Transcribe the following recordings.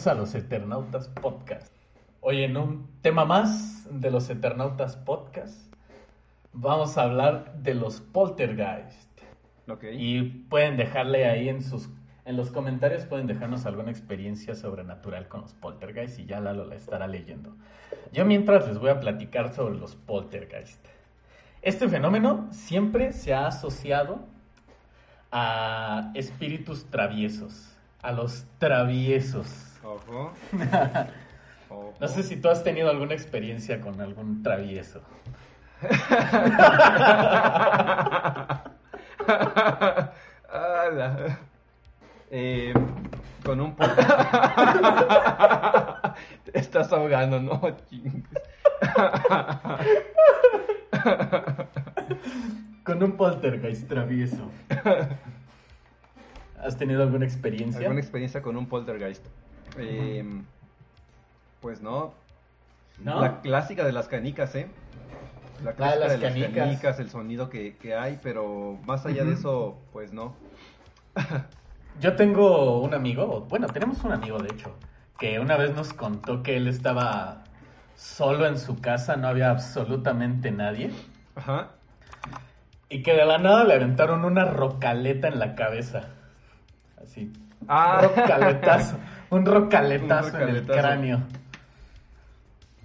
Bienvenidos a los Eternautas Podcast. Hoy en un tema más de los Eternautas Podcast vamos a hablar de los poltergeist. Y pueden dejarle ahí en sus en los comentarios pueden dejarnos alguna experiencia sobrenatural con los poltergeist y ya Lalo la estará leyendo. Yo mientras les voy a platicar sobre los poltergeist. Este fenómeno siempre se ha asociado a espíritus traviesos, a los traviesos. Ojo. Ojo. No sé si tú has tenido alguna experiencia con algún travieso. Eh, con un po- Te estás ahogando, no chingues. Con un poltergeist travieso. ¿Has tenido alguna experiencia? ¿Alguna experiencia con un poltergeist? Eh, pues no. ¿No? La clásica de las canicas, ¿eh? La clásica las de las canicas. canicas, el sonido que, que hay, pero más allá de eso, pues no. Yo tengo un amigo, bueno, tenemos un amigo de hecho, que una vez nos contó que él estaba solo en su casa, no había absolutamente nadie, Ajá. y que de la nada le aventaron una rocaleta en la cabeza. Así. Ah. Rocaletazo. Un rocaletazo, Un en el rocaletazo. cráneo.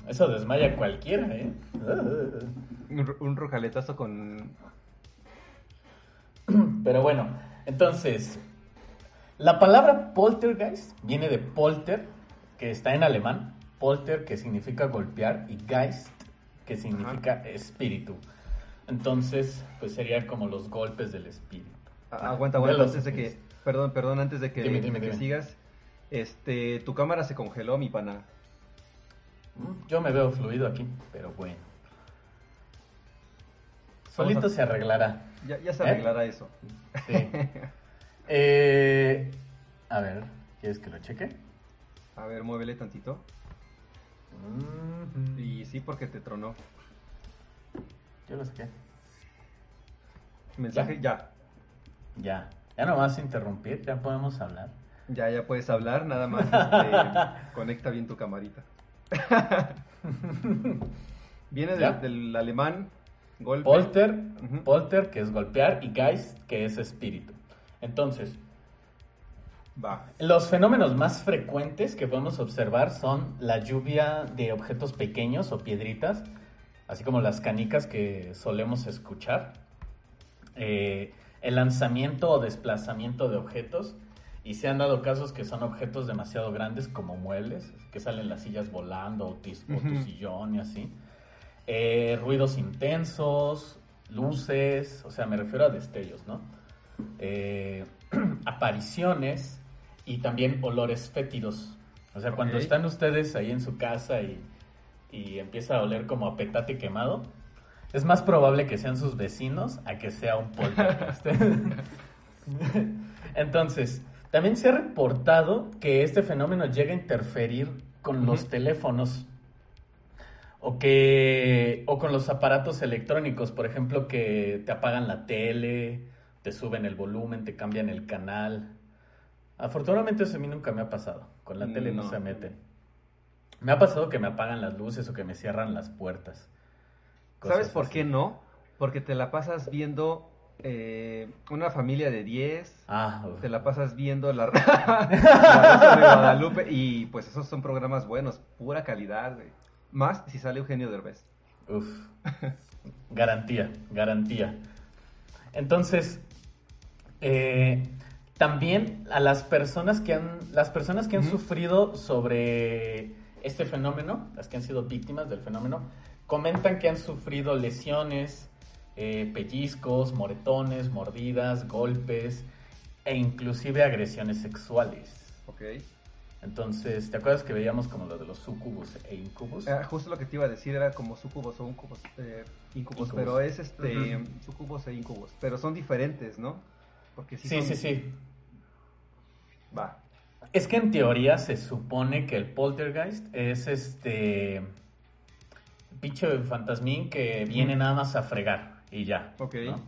Eso desmaya a cualquiera, ¿eh? Un, ro- un rojaletazo con. Pero bueno, entonces, la palabra poltergeist viene de polter, que está en alemán, polter que significa golpear y geist que significa espíritu. Entonces, pues sería como los golpes del espíritu. Ah, aguanta, aguanta, antes de que. Perdón, perdón, antes de que, Dime, dime, que dime. sigas. Este, tu cámara se congeló, mi pana. Mm, Yo me veo fluido aquí, pero bueno. Solito a- se arreglará. Ya, ya se ¿Eh? arreglará eso. Sí. Eh, a ver, ¿quieres que lo cheque? A ver, muévele tantito. Mm, Y sí, porque te tronó. Yo lo saqué. Mensaje, ya. Ya. Ya no vas a interrumpir, ya podemos hablar. Ya, ya puedes hablar, nada más este, conecta bien tu camarita. Viene del, alemán, golpe. Polter, polter, que es golpear, y Geist, que es espíritu. Entonces, Va. los fenómenos más frecuentes que podemos observar son la lluvia de objetos pequeños o piedritas, así como las canicas que solemos escuchar, eh, el lanzamiento o desplazamiento de objetos, y se han dado casos que son objetos demasiado grandes como muebles, que salen las sillas volando o, tis- o tu sillón y así. Eh, ruidos intensos, luces, o sea, me refiero a destellos, ¿no? Eh, apariciones y también olores fétidos. O sea, cuando están ustedes ahí en su casa y, y empieza a oler como a petate quemado, es más probable que sean sus vecinos a que sea un poltergeist. Entonces, también se ha reportado que este fenómeno llega a interferir con los teléfonos o que o con los aparatos electrónicos, por ejemplo, que te apagan la tele, te suben el volumen, te cambian el canal. Afortunadamente eso a mí nunca me ha pasado. Con la tele no, se meten. Me ha pasado que me apagan las luces o que me cierran las puertas. ¿Sabes por así. qué no? Porque te la pasas viendo eh, una familia de 10, Ah, te la pasas viendo la, la Rosa de Guadalupe y pues esos son programas buenos, pura calidad, güey. Más si sale Eugenio Derbez. Uf. Garantía, garantía. Entonces, eh, también a las personas que han, las personas que han sufrido sobre este fenómeno, las que han sido víctimas del fenómeno, comentan que han sufrido lesiones, eh, pellizcos, moretones, mordidas, golpes e inclusive agresiones sexuales. Ok. Entonces, ¿te acuerdas que veíamos como lo de los sucubus e incubus? Ah, justo lo que te iba a decir era como sucubos o incubos, eh, incubos, Incubos. pero es este sucubos e incubos, pero son diferentes, ¿no? Porque sí, sí, son- sí, sí. Va. Es que en teoría se supone que el poltergeist es este bicho fantasmín que viene nada más a fregar y ya. Ok. ¿no?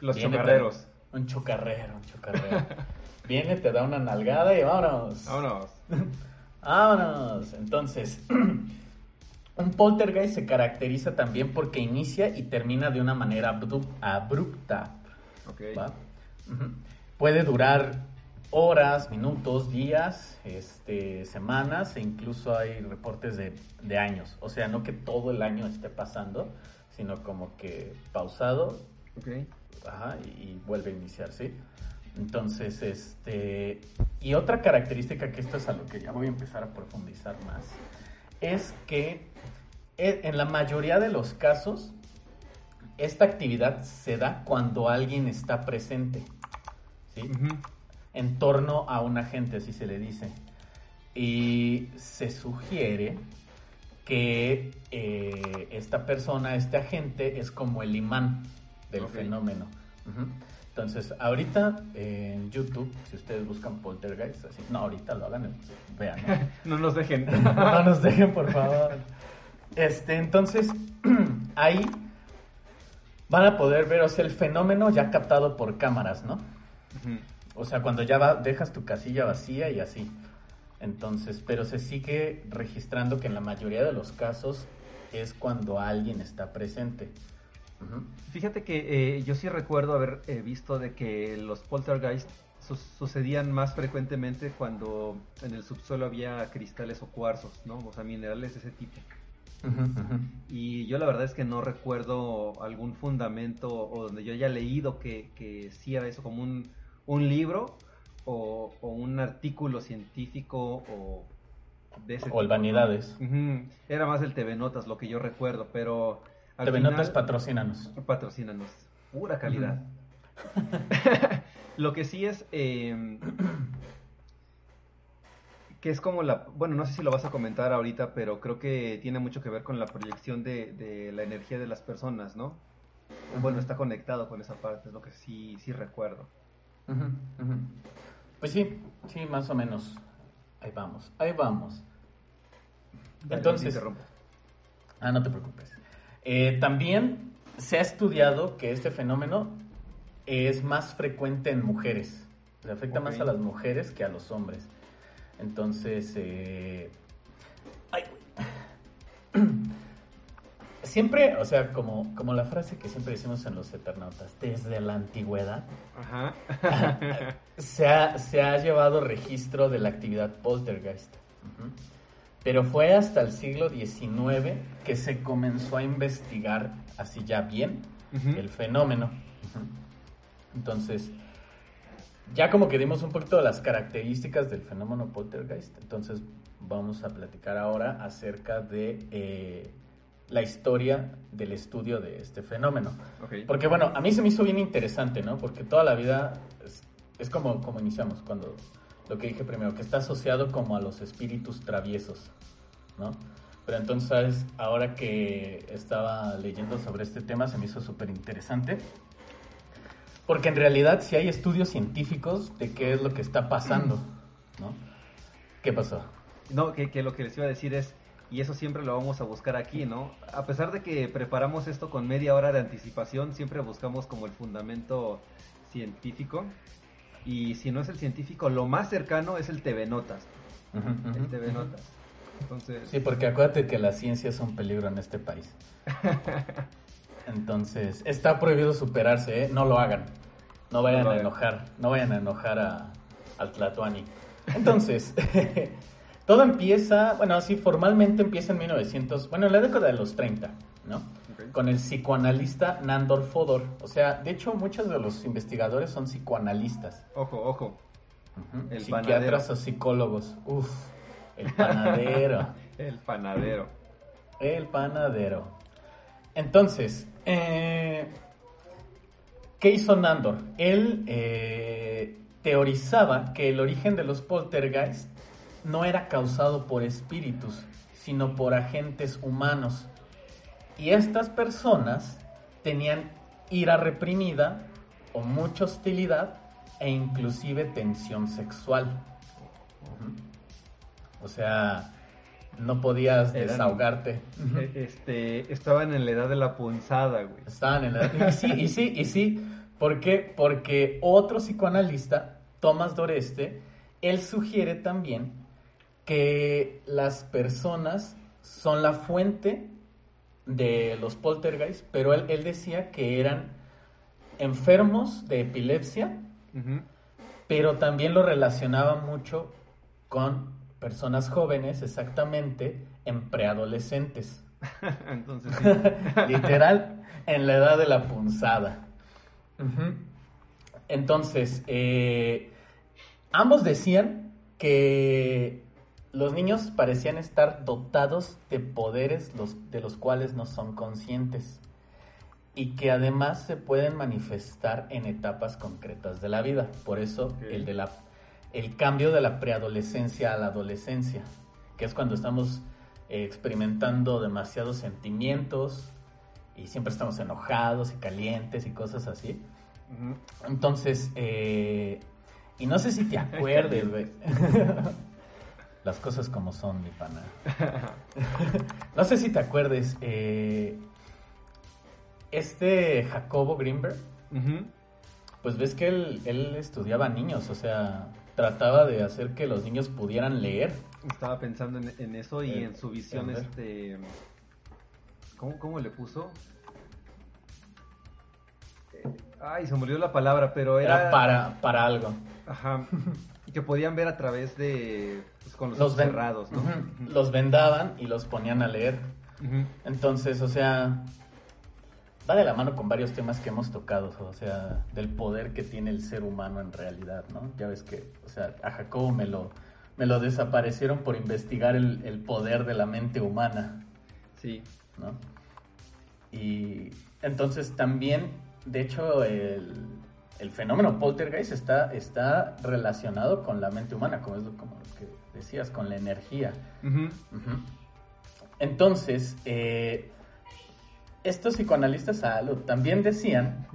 Los Viene chocarreros. te- Un chocarrero, un chocarrero. viene, te da una nalgada y vámonos. Vámonos. Vámonos. Entonces, un poltergeist se caracteriza también porque inicia y termina de una manera abru- abrupta. Ok. ¿va? Ujú. Puede durar horas, minutos, días, este, semanas e incluso hay reportes de, de años. O sea, no que todo el año esté pasando, sino como que pausado Ok. ajá, y, y vuelve a iniciar, ¿sí? Entonces, este... Y otra característica que esto es a lo que ya voy a empezar a profundizar más, es que e- en la mayoría de los casos, esta actividad se da cuando alguien está presente, ¿sí? En torno a un agente, así se le dice. Y se sugiere que eh, esta persona, este agente, es como el imán del fenómeno. Entonces, ahorita eh, en YouTube, si ustedes buscan poltergeist, así, no, ahorita lo hagan, vean. ¿no? No nos dejen. No nos dejen, por favor. Este, entonces, ahí van a poder ver, o sea, el fenómeno ya captado por cámaras, ¿no? O sea, cuando ya va- dejas tu casilla vacía y así. Entonces, pero se sigue registrando que en la mayoría de los casos es cuando alguien está presente. Fíjate que eh, yo sí recuerdo haber eh, visto de que los poltergeist su- sucedían más frecuentemente cuando en el subsuelo había cristales o cuarzos, ¿no? O sea, minerales de ese tipo. Y yo la verdad es que no recuerdo algún fundamento o donde yo haya leído que, que sí era eso como un, un libro o, o un artículo científico o de ese O el tipo, ¿no? Vanidades. Era más el TV Notas lo que yo recuerdo, pero... al TV Notas, final- patrocínanos. Patrocínanos. Pura calidad. Lo que sí es eh, que es como la, bueno, no sé si lo vas a comentar ahorita, pero creo que tiene mucho que ver con la proyección de, de la energía de las personas, ¿no? Bueno, está conectado con esa parte, es lo que sí, sí recuerdo. Pues sí, sí, más o menos. Ahí vamos, ahí vamos. Entonces-. Ah, no te preocupes. Eh, también se ha estudiado que este fenómeno es más frecuente en mujeres. Le afecta más a las mujeres que a los hombres. Entonces, eh... siempre, o sea, como, como la frase que siempre decimos en los Eternautas, desde la antigüedad, Ajá. se ha, se ha llevado registro de la actividad poltergeist. Pero fue hasta el siglo XIX que se comenzó a investigar así ya bien el fenómeno. Entonces, ya como que dimos un poquito de las características del fenómeno poltergeist, entonces vamos a platicar ahora acerca de eh, la historia del estudio de este fenómeno. Ok. Porque bueno, a mí se me hizo bien interesante, ¿no? Porque toda la vida es, es como, como iniciamos, cuando lo que dije primero, que está asociado como a los espíritus traviesos, ¿no? Pero entonces, ¿sabes? ahora que estaba leyendo sobre este tema, se me hizo súper interesante. Porque en realidad sí hay estudios científicos de qué es lo que está pasando, ¿no? ¿Qué pasó? No, que, que lo que les iba a decir es, y eso siempre lo vamos a buscar aquí, ¿no? A pesar de que preparamos esto con media hora de anticipación, siempre buscamos como el fundamento científico. Y si no es el científico, lo más cercano es el TV Notas. El TV Notas. Entonces, Sí, porque acuérdate que la ciencia es un peligro en este país. Entonces, está prohibido superarse, ¿eh? No lo hagan. No vayan No a enojar, no vayan a enojar a, al Tlatuani. Entonces, todo empieza, bueno, así formalmente empieza en 1900, bueno, en la década de los 30, ¿no? Con el psicoanalista Nandor Fodor. O sea, de hecho, muchos de los investigadores son psicoanalistas. ojo, ojo. El Psiquiatras panadero. o psicólogos. Uf, el panadero. El panadero. El panadero. Entonces, eh, ¿qué hizo Nandor? Él eh, teorizaba que el origen de los poltergeist no era causado por espíritus, sino por agentes humanos. Y estas personas tenían ira reprimida o mucha hostilidad e inclusive tensión sexual. O sea, no podías Eran- desahogarte. Eh, Este, estaban en la edad de la punzada, güey. Estaban en la... Y sí, y sí, y sí. ¿Por qué? Porque otro psicoanalista, Thomas Doreste, él sugiere también que las personas son la fuente de los poltergeist, pero él, él decía que eran enfermos de epilepsia, pero también lo relacionaba mucho con personas jóvenes, exactamente, en preadolescentes. Entonces. Literal, en la edad de la punzada. Entonces, eh, ambos decían que los niños parecían estar dotados de poderes los, de los cuales no son conscientes y que además se pueden manifestar en etapas concretas de la vida. Por eso el, de la, el cambio de la preadolescencia a la adolescencia, que es cuando estamos eh, experimentando demasiados sentimientos y siempre estamos enojados y calientes y cosas así. Entonces, eh, y no sé si te acuerdes, güey. Las cosas como son, mi pana. no sé si te acuerdes. eh, este Jacobo Greenberg, pues ves que él, él estudiaba niños, o sea, trataba de hacer que los niños pudieran leer. Estaba pensando en, en eso y en su visión, este... ¿Cómo, cómo le puso? Eh, Ay, se me olvidó la palabra, pero era... Era para, para algo. Ajá. Que podían ver a través de... Pues, con los, Los, ven- cerrados, ¿no? Los vendaban y los ponían a leer. Entonces, o sea, va de la mano con varios temas que hemos tocado, o sea, del poder que tiene el ser humano en realidad, ¿no? Ya ves que, o sea, a Jacobo me lo, me lo desaparecieron por investigar el, el poder de la mente humana, Sí. ¿no? Y entonces también, de hecho, el, el fenómeno poltergeist está, está relacionado con la mente humana, como es lo, como lo que decías, con la energía. Entonces, eh, estos psicoanalistas salud también decían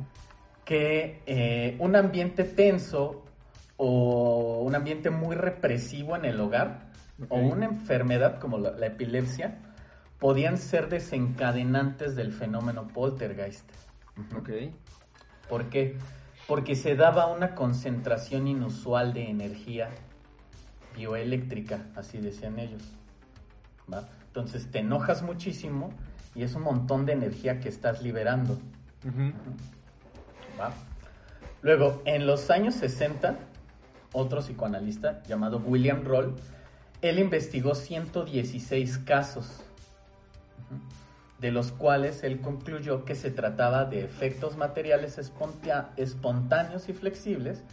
que eh, un ambiente tenso o un ambiente muy represivo en el hogar o una enfermedad como la, la epilepsia podían ser desencadenantes del fenómeno poltergeist. Ok. ¿Por qué? Porque se daba una concentración inusual de energía bioeléctrica, así decían ellos. ¿va? Entonces te enojas muchísimo y es un montón de energía que estás liberando. Luego, en los años 60, otro psicoanalista llamado William Roll, él investigó 116 casos, de los cuales él concluyó que se trataba de efectos materiales espontáneos y flexibles,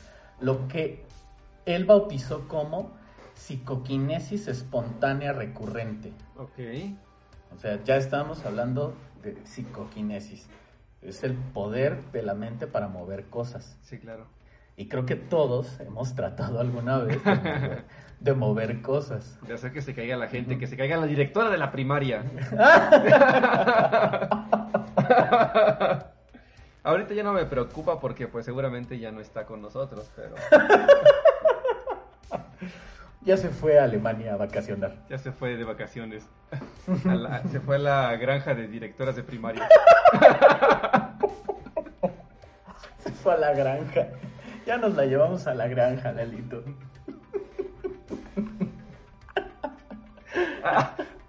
lo que él bautizó como psicoquinesis espontánea recurrente. Ok. O sea, ya estamos hablando de psicoquinesis. Es el poder de la mente para mover cosas. Sí, claro. Y creo que todos hemos tratado alguna vez de mover, de mover cosas. De hacer que se caiga la gente, que se caiga la directora de la primaria. Ahorita ya no me preocupa porque pues seguramente ya no está con nosotros, pero Ya se fue a Alemania a vacacionar. ya se fue de vacaciones. La- se fue a la granja de directoras de primaria. Se fue a la granja. Ya nos la llevamos a la granja, Lalito.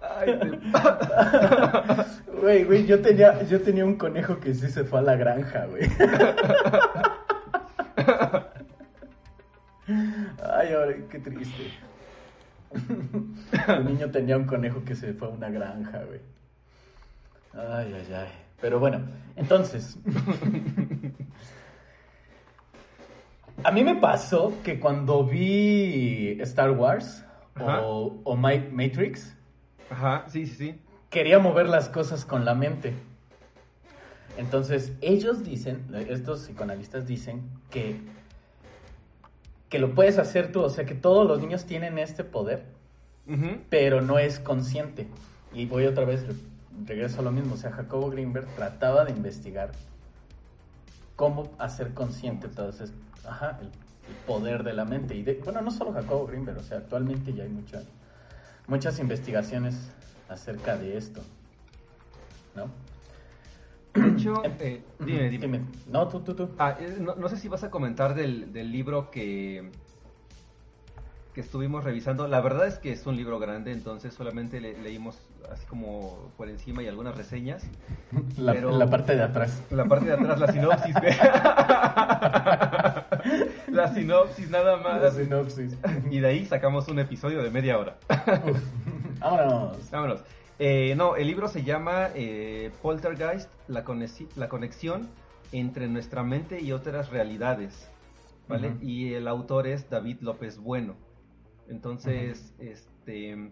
Ay, te- Güey, güey, yo tenía, yo tenía un conejo que sí se fue a la granja, güey. Ay, ahora, qué triste. Un niño tenía un conejo que se fue a una granja, güey. Ay, ay, ay. Pero bueno, entonces. A mí me pasó que cuando vi Star Wars. O, o Ma- Matrix, Ajá, sí, sí, sí. quería mover las cosas con la mente. Entonces, ellos dicen, estos psicoanalistas dicen que, que lo puedes hacer tú, o sea que todos los niños tienen este poder, pero no es consciente. Y voy otra vez, re- regreso a lo mismo, o sea, Jacobo Greenberg trataba de investigar cómo hacer consciente todo ajá, el poder de la mente. Y de- bueno, no solo Jacobo Greenberg, o sea, actualmente ya hay mucha- muchas investigaciones acerca de esto, ¿no? De hecho, eh, dime, Ujú, dime. No, tú, tú, tú. Ah, eh, no, no sé si vas a comentar del, del libro que, que estuvimos revisando. La verdad es que es un libro grande, entonces solamente le- leímos así como por encima y algunas reseñas. La, pero- la parte de atrás. La parte de atrás, la sinopsis. la sinopsis nada más. La sinopsis. Y de ahí sacamos un episodio de media hora. Uf. Vámonos. Vámonos. Eh, no, el libro se llama eh, Poltergeist, la, la conexión entre nuestra mente y otras realidades. ¿Vale? Y el autor es David López Bueno. Entonces, este.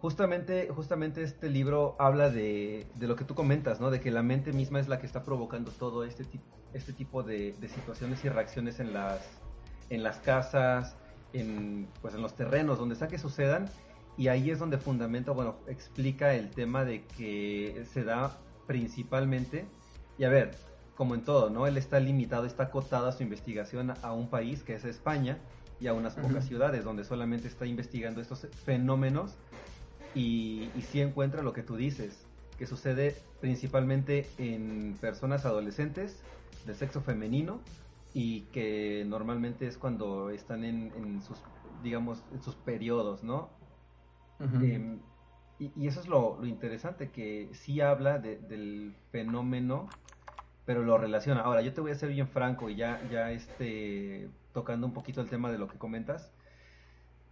Justamente, justamente este libro habla de, de lo que tú comentas, ¿no? De que la mente misma es la que está provocando todo este tipo, este tipo de, de situaciones y reacciones en las, en las casas, en, pues en los terrenos, donde sea que sucedan. Y ahí es donde fundamenta, bueno, explica el tema de que se da principalmente, y a ver, como en todo, ¿no? Él está limitado, está acotada su investigación a un país que es España y a unas pocas ciudades donde solamente está investigando estos fenómenos y, y sí encuentra lo que tú dices, que sucede principalmente en personas adolescentes de sexo femenino y que normalmente es cuando están en, en sus, digamos, en sus periodos, ¿no? Em, y, y eso es lo, lo interesante, que sí habla de- del fenómeno, pero lo relaciona. Ahora, yo te voy a ser bien franco y ya, ya este, tocando un poquito el tema de lo que comentas.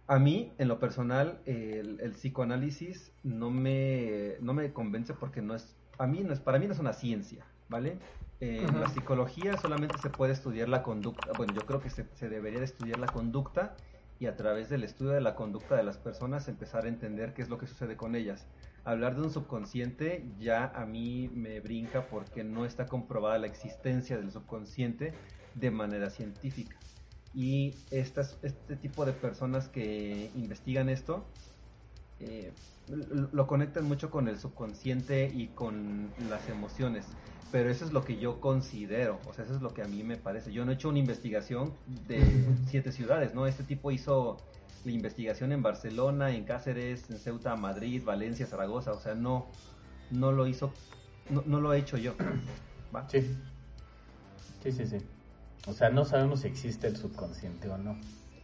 A mí, en lo personal, el, el psicoanálisis no me, no me convence porque no es, a mí no es, para mí no es una ciencia, ¿vale? Eh, En Ujú. la psicología solamente se puede estudiar la conducta, bueno, yo creo que se, se debería de estudiar la conducta y a través del estudio de la conducta de las personas empezar a entender qué es lo que sucede con ellas. Hablar de un subconsciente ya a mí me brinca porque no está comprobada la existencia del subconsciente de manera científica. Y estas, este tipo de personas que investigan esto eh, lo conectan mucho con el subconsciente y con las emociones. Pero eso es lo que yo considero, o sea, eso es lo que a mí me parece. Yo no he hecho una investigación de siete ciudades, ¿no? Este tipo hizo la investigación en Barcelona, en Cáceres, en Ceuta, Madrid, Valencia, Zaragoza, o sea, no, no lo hizo, no, no lo he hecho yo. ¿va? Sí. Sí, sí, sí. O sea, no sabemos si existe el subconsciente o no.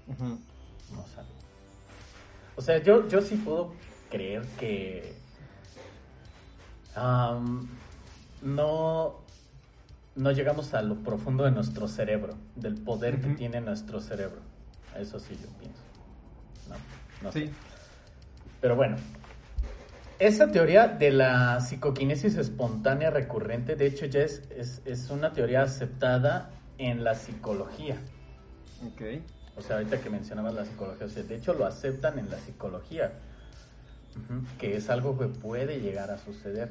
No sabemos. O sea, yo, yo sí puedo creer que am, no, no llegamos a lo profundo de nuestro cerebro, del poder que tiene nuestro cerebro. Eso sí yo pienso. No, no sé. Sí. Pero bueno, esa teoría de la psicoquinesis espontánea recurrente, de hecho, ya es, es, es una teoría aceptada en la psicología. Ok. O sea, ahorita que mencionabas la psicología, o sea, de hecho lo aceptan en la psicología, que es algo que puede llegar a suceder.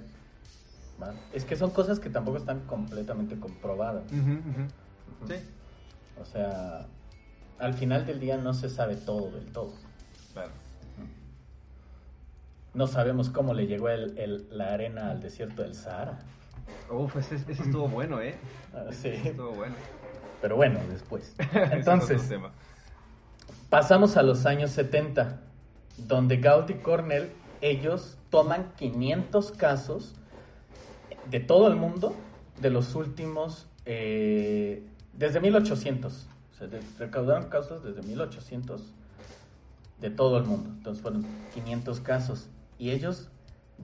Es que son cosas que tampoco están completamente comprobadas. Sí. O sea, al final del día no se sabe todo del todo. Claro. No sabemos cómo le llegó el- el- la arena al desierto del Sahara. Uf, ese, ese estuvo bueno, ¿eh? Ah, Ese sí. estuvo bueno. Pero bueno, después. Entonces, pasamos a los años 70, donde Gaud y Cornell, ellos toman 500 casos de todo el mundo de los últimos, eh, desde 1800. O sea, de- recaudaron casos desde 1800 de todo el mundo. Entonces fueron 500 casos. Y ellos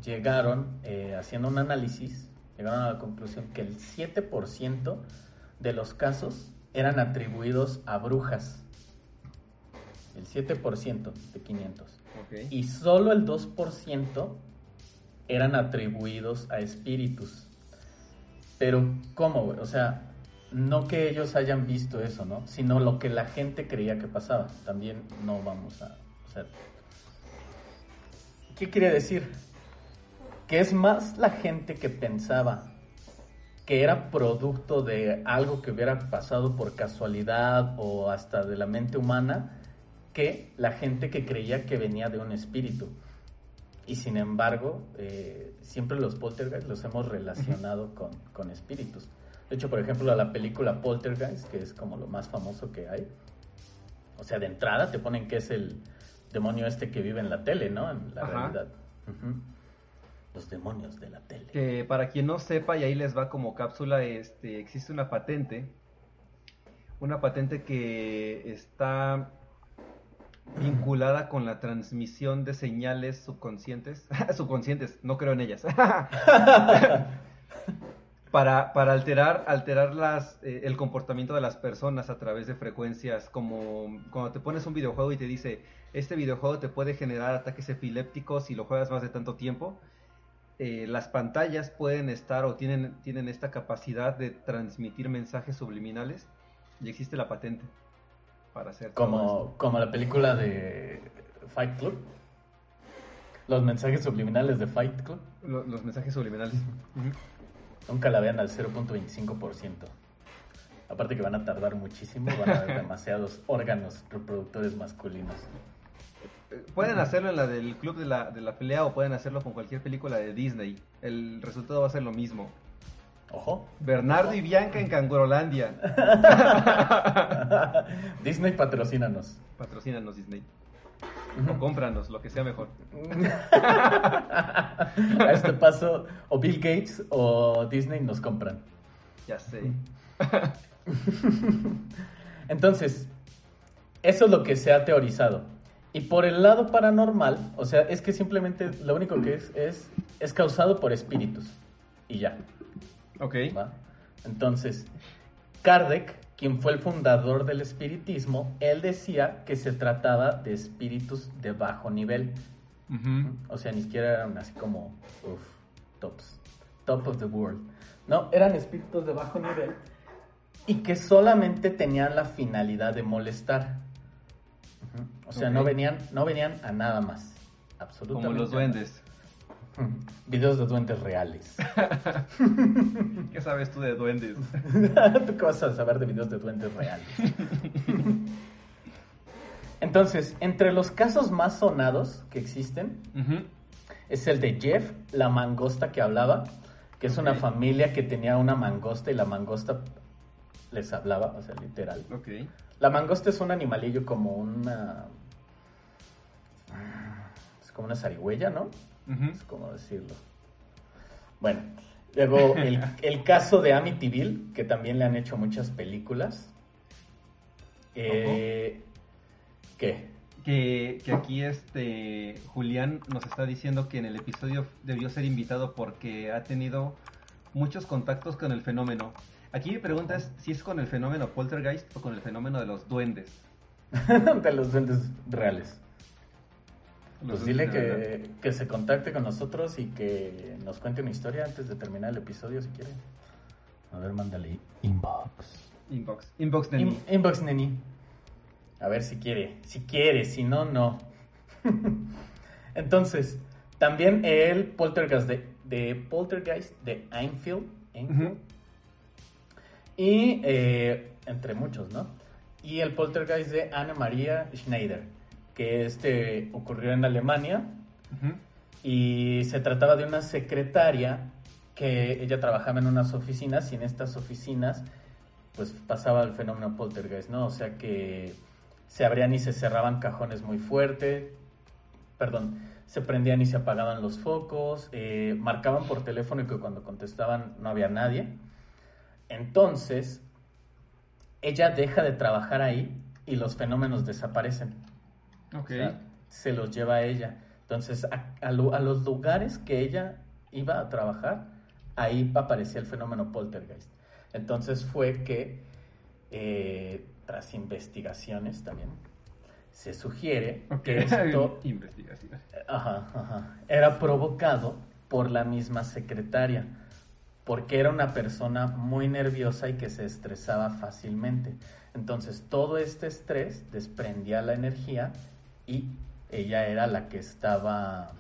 llegaron, eh, haciendo un análisis, llegaron a la conclusión que el 7% de los casos eran atribuidos a brujas. El 7% de 500. Y solo el 2% eran atribuidos a espíritus. Pero, ¿cómo, O sea, no que ellos hayan visto eso, ¿no? Sino lo que la gente creía que pasaba. También no vamos a... ¿Qué quiere decir? Que es más la gente que pensaba que era producto de algo que hubiera pasado por casualidad o hasta de la mente humana, que la gente que creía que venía de un espíritu. Y sin embargo, eh, siempre los poltergeist los hemos relacionado con, con, espíritus. De hecho, por ejemplo, la película Poltergeist, que es como lo más famoso que hay, o sea, de entrada te ponen que es el demonio este que vive en la tele, ¿no? En la realidad. Los demonios de la tele. Que para quien no sepa, y ahí les va como cápsula, este, existe una patente, una patente que está vinculada con la transmisión de señales subconscientes, subconscientes, no creo en ellas, para, para, alterar, alterar las, eh, el comportamiento de las personas a través de frecuencias, como cuando te pones un videojuego y te dice, este videojuego te puede generar ataques epilépticos si lo juegas más de tanto tiempo. Eh, las pantallas pueden estar o tienen, tienen esta capacidad de transmitir mensajes subliminales y existe la patente para hacer como, como la película de Fight Club. Los mensajes subliminales de Fight Club. Los, mensajes subliminales. Nunca la vean al 0.25%. Aparte que van a tardar muchísimo, van a haber demasiados órganos reproductores masculinos. Pueden hacerlo en la del club de la, de la pelea o pueden hacerlo con cualquier película de Disney. El resultado va a ser lo mismo. Ojo. Bernardo y Bianca en Cangurolandia. Disney, patrocínanos. Patrocínanos, Disney. O cómpranos, lo que sea mejor. A este paso, o Bill Gates o Disney nos compran. Ya sé. Entonces, eso es lo que se ha teorizado. Y por el lado paranormal, o sea, es que simplemente lo único que es es, es causado por espíritus. Y ya. Ok. Entonces, Kardec, quien fue el fundador del espiritismo, él decía que se trataba de espíritus de bajo nivel. O sea, ni siquiera eran así como, uff, tops, top of the world. No, eran espíritus de bajo nivel y que solamente tenían la finalidad de molestar. O sea, no venían, no venían a nada más. Absolutamente. Como los duendes. Videos de duendes reales. ¿Qué sabes tú de duendes? ¿Tú qué vas a saber de videos de duendes reales? Entonces, entre los casos más sonados que existen, es el de Jeff, la mangosta que hablaba, que es una familia que tenía una mangosta y la mangosta les hablaba, o sea, literal. La mangosta es un animalillo como una... Es como una zarigüeya, ¿no? Es como decirlo. Bueno, luego el, caso de Amityville, que también le han hecho muchas películas. Eh, ¿Qué? Que, que, aquí este Julián nos está diciendo que en el episodio debió ser invitado porque ha tenido muchos contactos con el fenómeno. Aquí mi pregunta es si es con el fenómeno poltergeist o con el fenómeno de los duendes. de los duendes reales. Pues dile que, se contacte con nosotros y que nos cuente una historia antes de terminar el episodio si quiere. A ver, mándale inbox. Inbox. Inbox Neni. inbox Neni. A ver si quiere. Si quiere, si no, no. Entonces, también el poltergeist de, de poltergeist de Einfield. Y eh, entre muchos, ¿no? Y el poltergeist de Anna Maria Schneider que este ocurrió en Alemania y se trataba de una secretaria que ella trabajaba en unas oficinas y en estas oficinas pues pasaba el fenómeno poltergeist, ¿no? O sea que se abrían y se cerraban cajones muy fuerte, perdón, se prendían y se apagaban los focos, eh, marcaban por teléfono y que cuando contestaban no había nadie. Entonces, ella deja de trabajar ahí y los fenómenos desaparecen. Se los lleva a ella. Entonces, a, a lo- a los lugares que ella iba a trabajar, ahí aparecía el fenómeno poltergeist. Entonces fue que, eh, tras investigaciones también, se sugiere que esto investigación. Ajá, ajá. Era provocado por la misma secretaria, porque era una persona muy nerviosa y que se estresaba fácilmente. Entonces, todo este estrés desprendía la energía y ella era la que estaba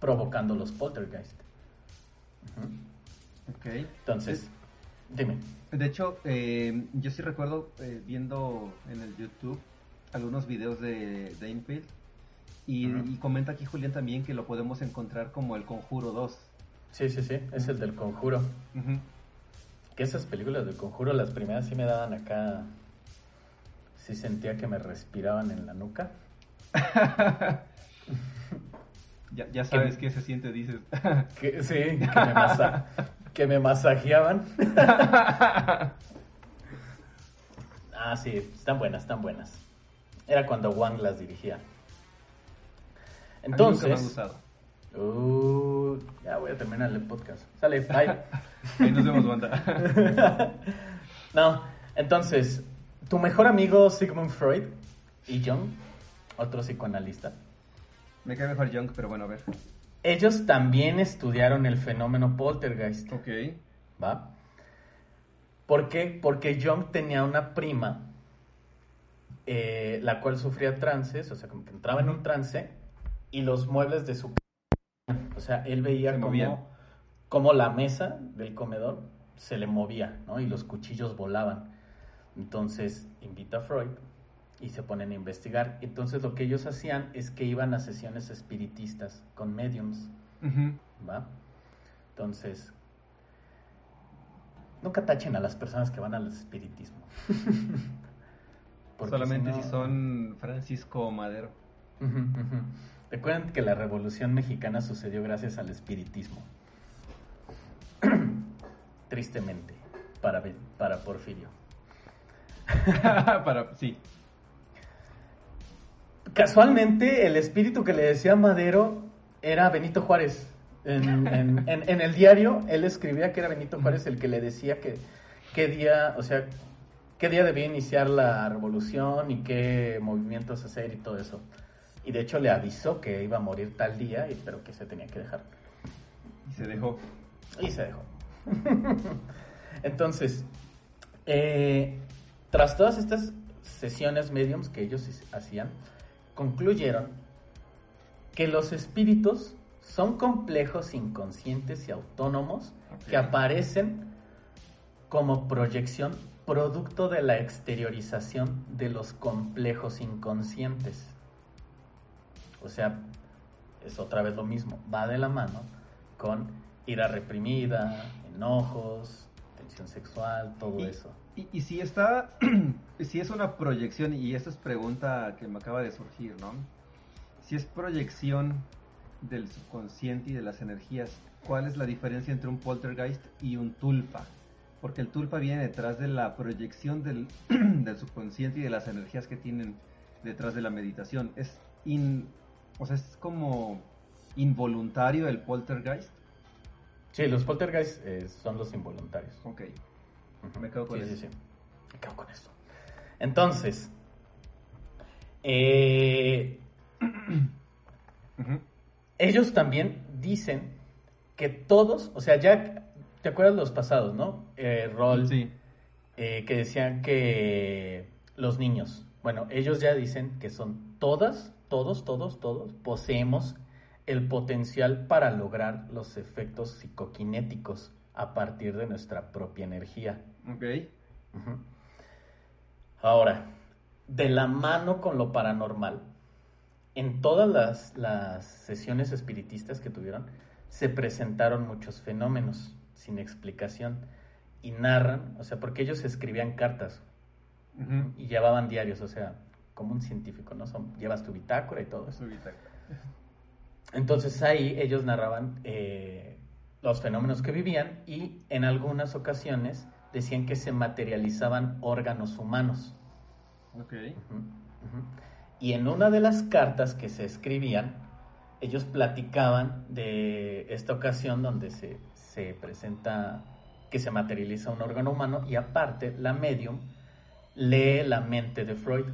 provocando los poltergeist. Ok. Entonces, dime. De hecho, eh, yo sí recuerdo eh, viendo en el YouTube algunos videos de Danefield y, comenta aquí Julián también que lo podemos encontrar como el Conjuro 2. Sí, sí, sí, es el del conjuro. Que esas películas del conjuro, las primeras sí me daban acá. Sí sentía que me respiraban en la nuca. Ya, ya sabes qué se siente, dices. Que, sí, que me, masa- que me masajeaban. Ah, sí, están buenas, están buenas. Era cuando Wang las dirigía. A mí nunca me han Entonces, gustado. uh, ya voy a terminar el podcast. Sale, bye. Ahí nos vemos, banda. no, entonces, tu mejor amigo Sigmund Freud y Jung, otro psicoanalista, Me cae mejor Junk, pero bueno, a ver. ellos también estudiaron el fenómeno poltergeist. Ok. ¿Va? ¿Por qué? Porque Jung tenía una prima, eh, la cual sufría trances, o sea, como que entraba en un trance y los muebles de su... O sea, él veía Se como, como la mesa del comedor se le movía, ¿no? Y los cuchillos volaban. Entonces invita a Freud y se ponen a investigar. Entonces lo que ellos hacían es que iban a sesiones espiritistas con mediums. ¿va? Entonces, nunca tachen a las personas que van al espiritismo. Solamente no- si son Francisco Madero. Recuerden que la revolución mexicana sucedió gracias al espiritismo. Tristemente, para, para Porfirio. Para, sí. Casualmente, el espíritu que le decía Madero era Benito Juárez. En, en- en- en el diario, él escribía que era Benito Juárez el que le decía que qué día, o sea, qué día debía iniciar la revolución y qué movimientos hacer y todo eso. Y de hecho le avisó que iba a morir tal día, y, pero que se tenía que dejar. Y se dejó. Y se dejó. Entonces, eh, tras todas estas sesiones mediums que ellos hacían, concluyeron que los espíritus son complejos, inconscientes y autónomos que aparecen como proyección producto de la exteriorización de los complejos inconscientes. O sea, es otra vez lo mismo, va de la mano con ira reprimida, enojos, tensión sexual, todo Y- eso. Y, y si está, si es una proyección, y esta es pregunta que me acaba de surgir, ¿no? Si es proyección del subconsciente y de las energías, ¿cuál es la diferencia entre un poltergeist y un tulpa? Porque el tulpa viene detrás de la proyección del, del subconsciente y de las energías que tienen detrás de la meditación. Es in, o sea, es como involuntario el poltergeist. Sí, los poltergeists eh, son los involuntarios. Ok. Me quedo con Sí, eso. sí. Me quedo con esto. Entonces, eh, ellos también dicen que todos, o sea, ya, ¿te acuerdas los pasados, no? Eh, Roll, Sí. eh, que decían que los niños, bueno, ellos ya dicen que son todas, todos, todos, todos, poseemos el potencial para lograr los efectos psicoquinéticos a partir de nuestra propia energía. Ok. Ahora, de la mano con lo paranormal, en todas las, las sesiones espiritistas que tuvieron, se presentaron muchos fenómenos sin explicación y narran, o sea, porque ellos escribían cartas y llevaban diarios, o sea, como un científico, ¿no? Son, llevas tu bitácora y todo eso. Entonces ahí ellos narraban eh, los fenómenos que vivían y en algunas ocasiones decían que se materializaban órganos humanos. Ok. Y en una de las cartas que se escribían, ellos platicaban de esta ocasión donde se, se presenta que se materializa un órgano humano y aparte la medium lee la mente de Freud.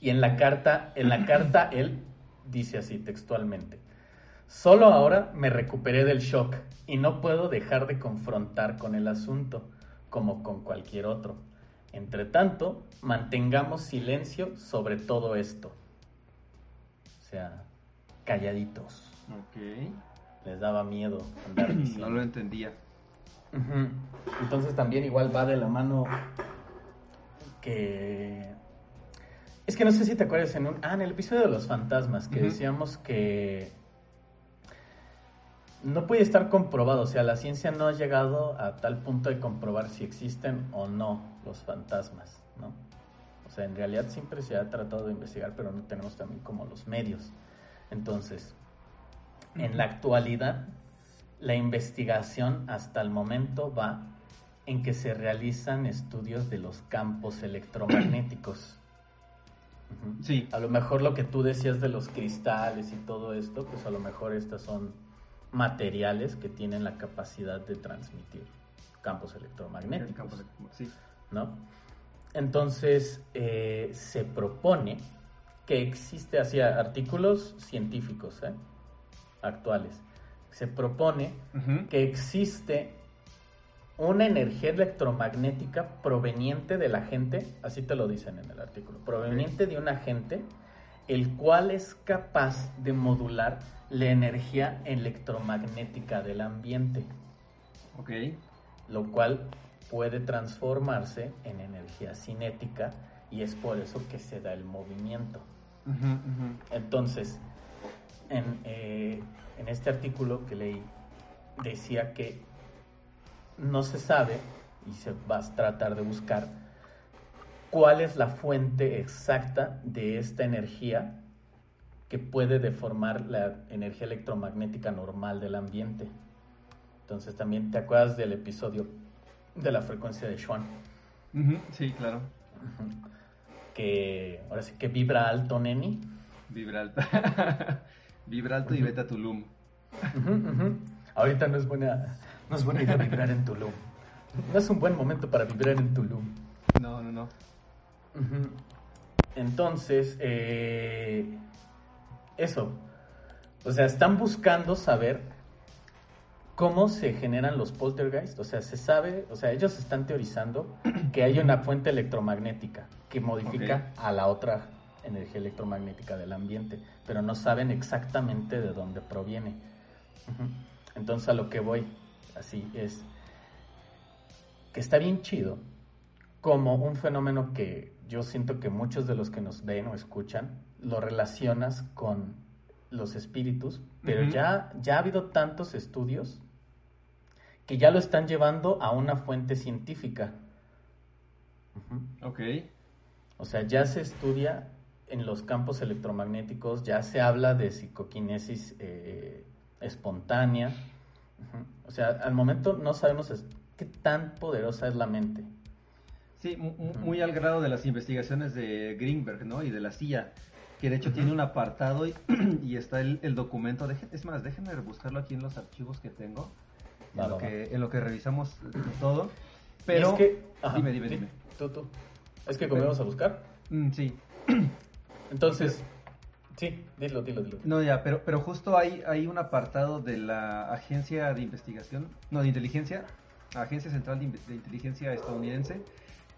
Y en la carta, en la carta él dice así textualmente: Solo ahora me recuperé del shock y no puedo dejar de confrontar con el asunto, como con cualquier otro. Entre tanto, mantengamos silencio sobre todo esto. O sea, calladitos. Ok. Les daba miedo andar No diciendo. lo entendía. Entonces también igual va de la mano que... Es que no sé si te acuerdas en un... Ah, en el episodio de los fantasmas, que decíamos que no puede estar comprobado, o sea, la ciencia no ha llegado a tal punto de comprobar si existen o no los fantasmas, ¿no? O sea, en realidad siempre se ha tratado de investigar, pero no tenemos también como los medios. Entonces, en la actualidad, la investigación hasta el momento va en que se realizan estudios de los campos electromagnéticos. Sí. A lo mejor lo que tú decías de los cristales y todo esto, pues a lo mejor estas son materiales que tienen la capacidad de transmitir campos El electromagnéticos. campo de- Sí. ¿no? Entonces eh, se propone que existe, hacia artículos científicos ¿eh? actuales, se propone que existe una energía electromagnética proveniente de la gente, así te lo dicen en el artículo, proveniente de un agente, el cual es capaz de modular la energía electromagnética del ambiente Ok. lo cual puede transformarse en energía cinética y es por eso que se da el movimiento. Entonces, en, eh, en este artículo que leí, decía que no se sabe, y se va a tratar de buscar, cuál es la fuente exacta de esta energía que puede deformar la energía electromagnética normal del ambiente. Entonces también te acuerdas del episodio de la frecuencia de Schwann, Sí, claro. Que ahora sí que vibra alto, neni. Vibra alto. Vibra alto y vete a Tulum. Ahorita no es buena, no es buena idea vibrar en Tulum. No es un buen momento para vibrar en Tulum. No, no, no. Entonces, eh, eso. O sea, están buscando saber cómo se generan los poltergeist. O sea, se sabe, o sea, ellos están teorizando que hay una fuente electromagnética que modifica a la otra energía electromagnética del ambiente, pero no saben exactamente de dónde proviene. Entonces, a lo que voy, así es, que está bien chido como un fenómeno que yo siento que muchos de los que nos ven o escuchan lo relacionas con los espíritus, pero ya, ya ha habido tantos estudios que ya lo están llevando a una fuente científica. Ujú. Ok. O sea, ya se estudia en los campos electromagnéticos, ya se habla de psicoquinesis eh, espontánea. O sea, al momento no sabemos qué tan poderosa es la mente. Sí, muy al grado de las investigaciones de Greenberg, ¿no? Y de la CIA, que de hecho tiene un apartado y, y está el, el documento. Deje- es más, déjenme buscarlo aquí en los archivos que tengo, Va, en, lo va, va. que, en lo que revisamos todo. Pero, es que, ajá, dime, dime, sí, dime. Tú, tú. Es que como íbamos a buscar. Mm, sí, Entonces, sí, dilo, dilo, dilo. no ya, pero, pero justo hay, hay un apartado de la Agencia de Investigación, no, de Inteligencia, Agencia Central de, de Inteligencia estadounidense,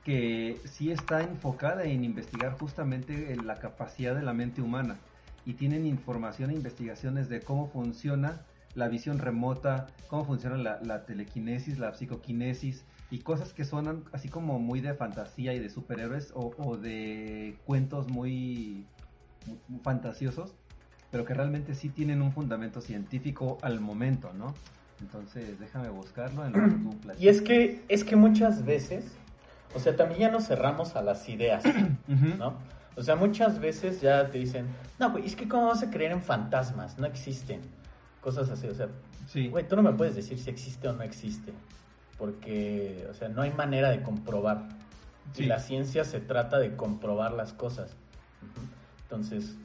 que sí está enfocada en investigar justamente en la capacidad de la mente humana y tienen información e investigaciones de cómo funciona la visión remota, cómo funciona la, la telequinesis, la psicoquinesis y cosas que suenan así como muy de fantasía y de superhéroes o, o de cuentos muy, muy fantasiosos, pero que realmente sí tienen un fundamento científico al momento, ¿no? Entonces déjame buscarlo en lo que tú platicas. Y es que, es que muchas veces, o sea, también ya nos cerramos a las ideas. ¿no? O sea, muchas veces ya te dicen, no, güey, es que cómo vas a creer en fantasmas, no existen. Cosas así, o sea, Sí. güey, tú no me puedes decir si existe o no existe, porque, o sea, no hay manera de comprobar. Y la ciencia se trata de comprobar las cosas. Entonces,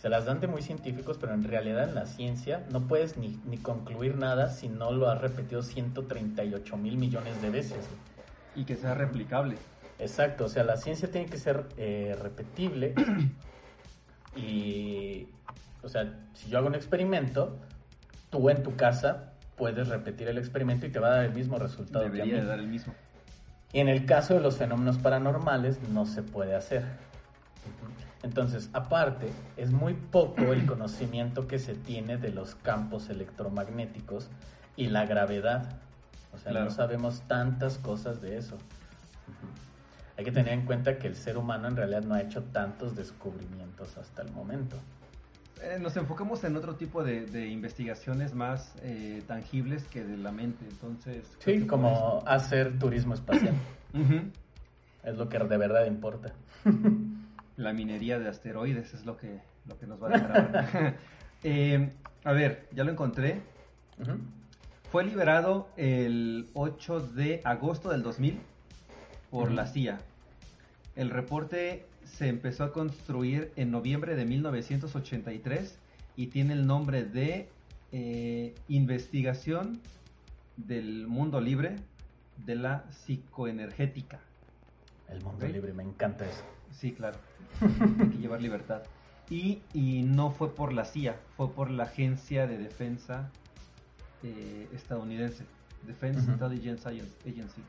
se las dan de muy científicos, pero en realidad en la ciencia no puedes ni, ni concluir nada si no lo has repetido 138 mil millones de veces. Y que sea replicable. Exacto, o sea, la ciencia tiene que ser eh, repetible y, o sea, si yo hago un experimento, tú en tu casa puedes repetir el experimento y te va a dar el mismo resultado. Debería dar el mismo. Y en el caso de los fenómenos paranormales no se puede hacer. Entonces, aparte, es muy poco el conocimiento que se tiene de los campos electromagnéticos y la gravedad. O sea, no sabemos tantas cosas de eso. Hay que tener en cuenta que el ser humano en realidad no ha hecho tantos descubrimientos hasta el momento. Eh, nos enfocamos en otro tipo de, investigaciones más eh, tangibles que de la mente, entonces... Sí, como hacer turismo espacial. Es lo que de verdad importa. la minería de asteroides es lo que, lo que nos va a dejar eh, a ver, ya lo encontré. Fue liberado el 8 de agosto del 2000 por la CIA. El reporte se empezó a construir en noviembre de 1983 y tiene el nombre de eh, Investigación del Mundo Libre de la Psicoenergética. El mundo libre, me encanta eso. Sí, claro. Hay que llevar libertad. Y, y, no fue por la CIA, fue por la Agencia de Defensa eh, estadounidense, Defense Intelligence Agency.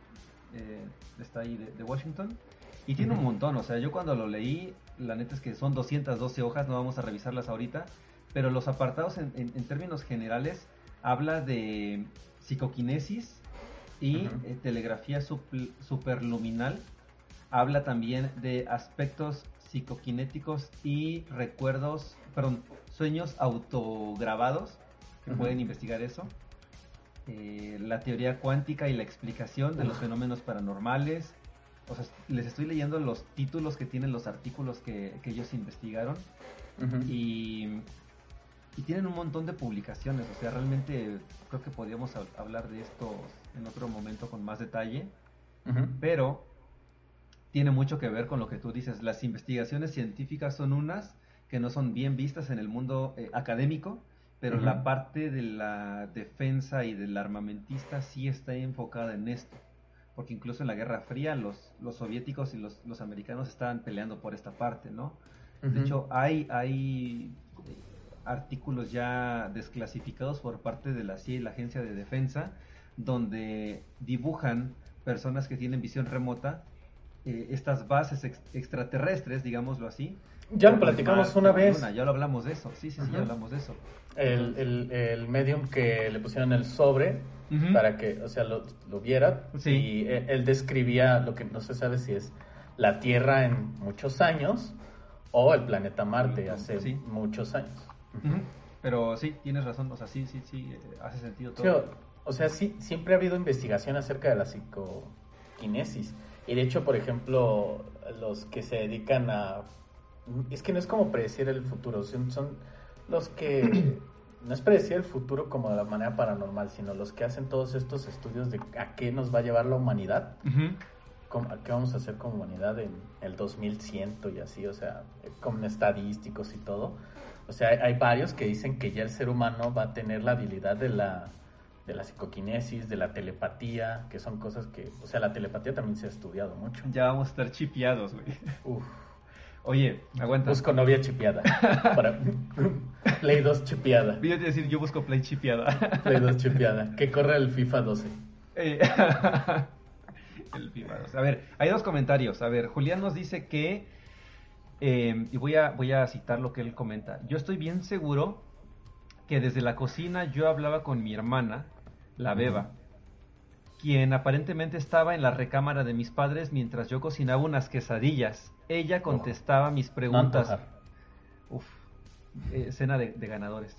Eh, está ahí de, Washington. Y tiene un montón, o sea, yo cuando lo leí, la neta es que son 212 hojas, no vamos a revisarlas ahorita, pero los apartados en, términos generales habla de psicoquinesis y eh, telegrafía superluminal, habla también de aspectos psicoquinéticos y recuerdos, perdón, sueños autograbados, que pueden investigar eso. Eh, la teoría cuántica y la explicación de los fenómenos paranormales. O sea, les estoy leyendo los títulos que tienen los artículos que, ellos investigaron. y, tienen un montón de publicaciones. O sea, realmente creo que podríamos hablar de esto en otro momento con más detalle. Pero tiene mucho que ver con lo que tú dices. Las investigaciones científicas son unas que no son bien vistas en el mundo eh, académico pero la parte de la defensa y del armamentista sí está enfocada en esto. Porque incluso en la Guerra Fría los, los soviéticos y los, los americanos estaban peleando por esta parte, ¿no? De hecho, hay, hay eh, artículos ya desclasificados por parte de la CIA y la Agencia de Defensa donde dibujan personas que tienen visión remota eh, estas bases extraterrestres, digámoslo así. Ya lo platicamos una vez. ya lo hablamos de eso, sí, sí, sí, ya hablamos de eso el, el, medium que le pusieron el sobre para que, o sea, lo, lo viera. Y él, describía lo que no se sabe si es la Tierra en muchos años o el planeta Marte hace muchos años. Pero sí, tienes razón, o sea, sí, sí, sí, eh, hace sentido todo. o sea, sí, siempre ha habido investigación acerca de la psicoquinesis. Y de hecho, por ejemplo, los que se dedican a... Es que no es como predecir el futuro, son, son los que no es predecir el futuro como de la manera paranormal, sino los que hacen todos estos estudios de a qué nos va a llevar la humanidad, a qué vamos a hacer como humanidad en el 2100 y así, o sea, con estadísticos y todo. O sea, hay, varios que dicen que ya el ser humano va a tener la habilidad de la, de la psicoquinesis, de la telepatía, que son cosas que, o sea, la telepatía también se ha estudiado mucho. Ya vamos a estar chipeados, güey. Uf. Oye, aguanta. Busco novia chipeada. Para Play 2 chipeada. Voy a decir, yo busco Play chipeada. Play 2 chipeada. Que corre el FIFA 12. Eh, el FIFA 12. A ver, hay dos comentarios. A ver, Julián nos dice que. Eh, y voy a, voy a citar lo que él comenta. Yo estoy bien seguro que desde la cocina yo hablaba con mi hermana, la beba, quien aparentemente estaba en la recámara de mis padres mientras yo cocinaba unas quesadillas. Ella contestaba mis preguntas. Uf, escena de, ganadores.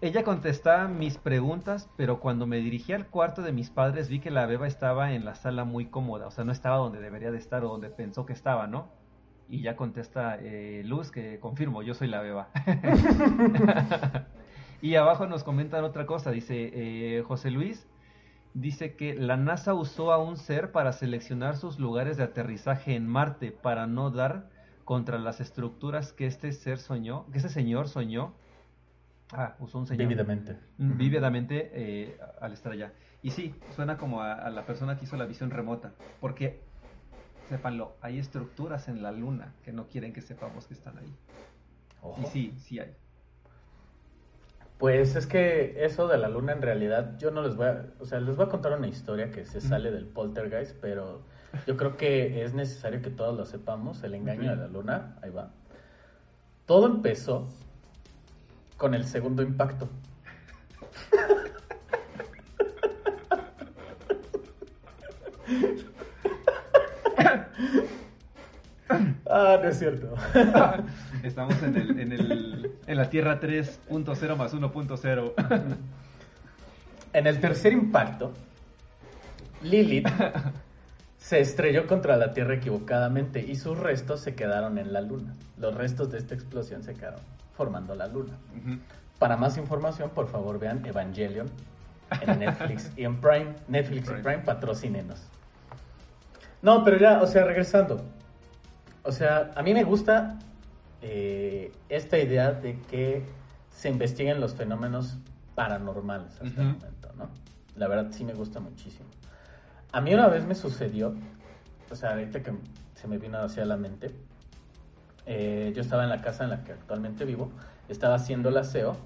Ella contestaba mis preguntas, pero cuando me dirigí al cuarto de mis padres vi que la beba estaba en la sala muy cómoda, o sea, no estaba donde debería de estar o donde pensó que estaba, ¿no? Y ya contesta eh, Luz que confirmo, yo soy la beba. y abajo nos comentan otra cosa, dice eh, José Luis, dice que la NASA usó a un ser para seleccionar sus lugares de aterrizaje en Marte para no dar contra las estructuras que este ser soñó, que ese señor soñó. Ah, usó un señor. Vívidamente. Mm, Vívidamente eh, al estar allá. Y sí, suena como a, a la persona que hizo la visión remota. Porque, sépanlo, hay estructuras en la luna que no quieren que sepamos que están ahí. Ojo. Y sí, sí hay. Pues es que eso de la luna en realidad yo no les voy a, o sea, les voy a contar una historia que se sale del poltergeist, pero yo creo que es necesario que todos lo sepamos, el engaño de la luna, ahí va. Todo empezó con el segundo impacto. ah, no es cierto. Estamos en, el, en, el, en la Tierra 3.0 más 1.0. En el tercer impacto, Lilith se estrelló contra la Tierra equivocadamente y sus restos se quedaron en la Luna. Los restos de esta explosión se quedaron formando la Luna. Para más información, por favor, vean Evangelion en Netflix y en Prime. Netflix y Prime. Prime patrocínenos. No, pero ya, o sea, regresando. O sea, a mí me gusta eh, esta idea de que se investiguen los fenómenos paranormales hasta el Ujú. momento, ¿no? La verdad sí me gusta muchísimo. A mí una vez me sucedió, o sea, ahorita que se me vino hacia la mente, eh, yo estaba en la casa en la que actualmente vivo, estaba haciendo el aseo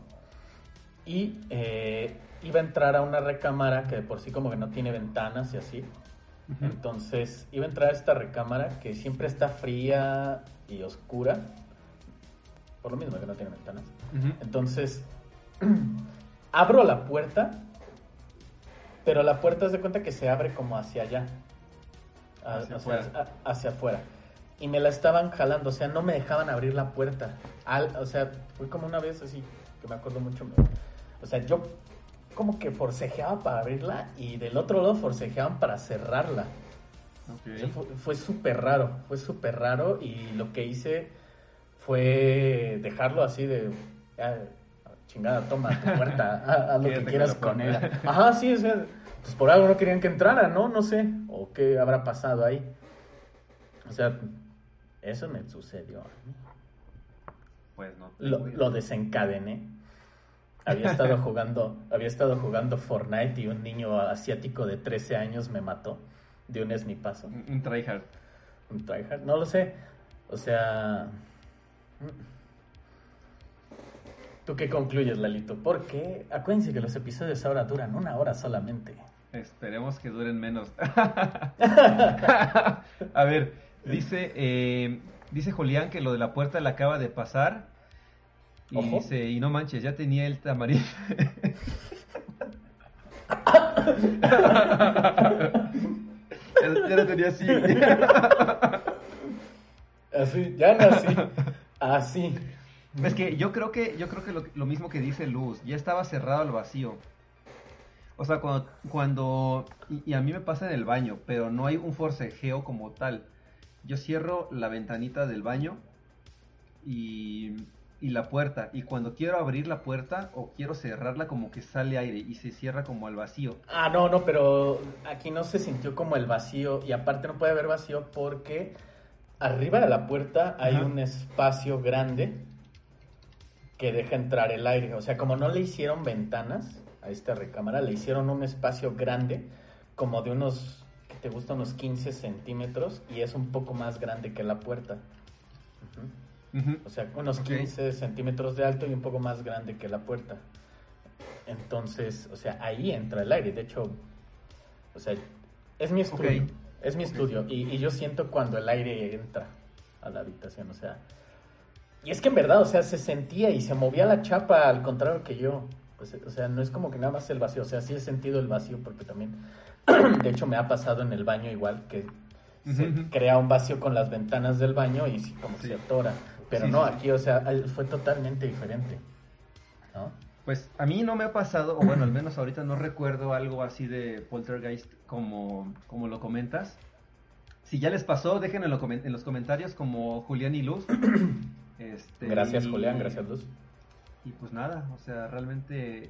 y eh, iba a entrar a una recámara que de por sí como que no tiene ventanas y así. Entonces iba a entrar a esta recámara que siempre está fría y oscura, por lo mismo que no tiene ventanas. Entonces, abro la puerta, pero la puerta se cuenta que se abre como hacia allá. A- Hacia afuera. a- hacia afuera. Y me la estaban jalando, o sea, no me dejaban abrir la puerta. Al- o sea, fue como una vez así, que me acuerdo mucho. O sea, yo como que forcejeaba para abrirla y del otro lado forcejeaban para cerrarla. O sea, fue fue súper raro, fue súper raro y lo que hice fue dejarlo así de, "Ya, chingada, toma tu puerta, haz, lo que quieras con puerta". ella. Ajá, sí, o sea, pues por algo no querían que entrara, ¿no? No sé, o qué habrá pasado ahí. O sea, eso me sucedió. a mí. Pues no. Lo, lo desencadené. Había estado jugando, había estado jugando Fortnite y un niño asiático de 13 años me mató de un esnipazo. Un tryhard. Un tryhard, no lo sé. O sea. ¿Tú qué concluyes, Lalito? Porque acuérdense que los episodios ahora duran una hora solamente. Esperemos que duren menos. A ver, dice, eh, dice Julián que lo de la puerta le acaba de pasar. Y Ojo. dice, y no manches, ya tenía el tamariz. ya, ya lo tenía así. Así, ya nací. Así. Es que yo creo que, yo creo que lo, lo mismo que dice Luz, ya estaba cerrado al vacío. O sea, cuando, cuando y, y a mí me pasa en el baño, pero no hay un forcejeo como tal. Yo cierro la ventanita del baño y, y la puerta, y cuando quiero abrir la puerta o quiero cerrarla como que sale aire y se cierra como al vacío. Ah, no, no, pero aquí no se sintió como el vacío y aparte no puede haber vacío porque arriba de la puerta hay Ajá. un espacio grande que deja entrar el aire. O sea, como no le hicieron ventanas a esta recámara, le hicieron un espacio grande como de unos, que te gusta? Unos 15 centímetros y es un poco más grande que la puerta. O sea, unos Ok. 15 centímetros de alto y un poco más grande que la puerta. Entonces, o sea, ahí entra el aire. De hecho, o sea, es mi estudio. Es mi estudio. Y, y yo siento cuando el aire entra a la habitación. O sea, y es que en verdad, o sea, se sentía y se movía la chapa al contrario que yo. Pues, o sea, no es como que nada más el vacío. O sea, sí he sentido el vacío porque también, de hecho, me ha pasado en el baño igual que se crea un vacío con las ventanas del baño y como Sí. se atora. Pero Sí, no, sí. aquí, o sea, fue totalmente diferente. ¿No? Pues a mí no me ha pasado, o bueno, al menos ahorita no recuerdo algo así de poltergeist como, como lo comentas. Si ya les pasó, déjenlo en, lo comen- en los comentarios como Julián y Luz. Este, Gracias, y- Julián, gracias, Luz. Y pues nada, o sea, realmente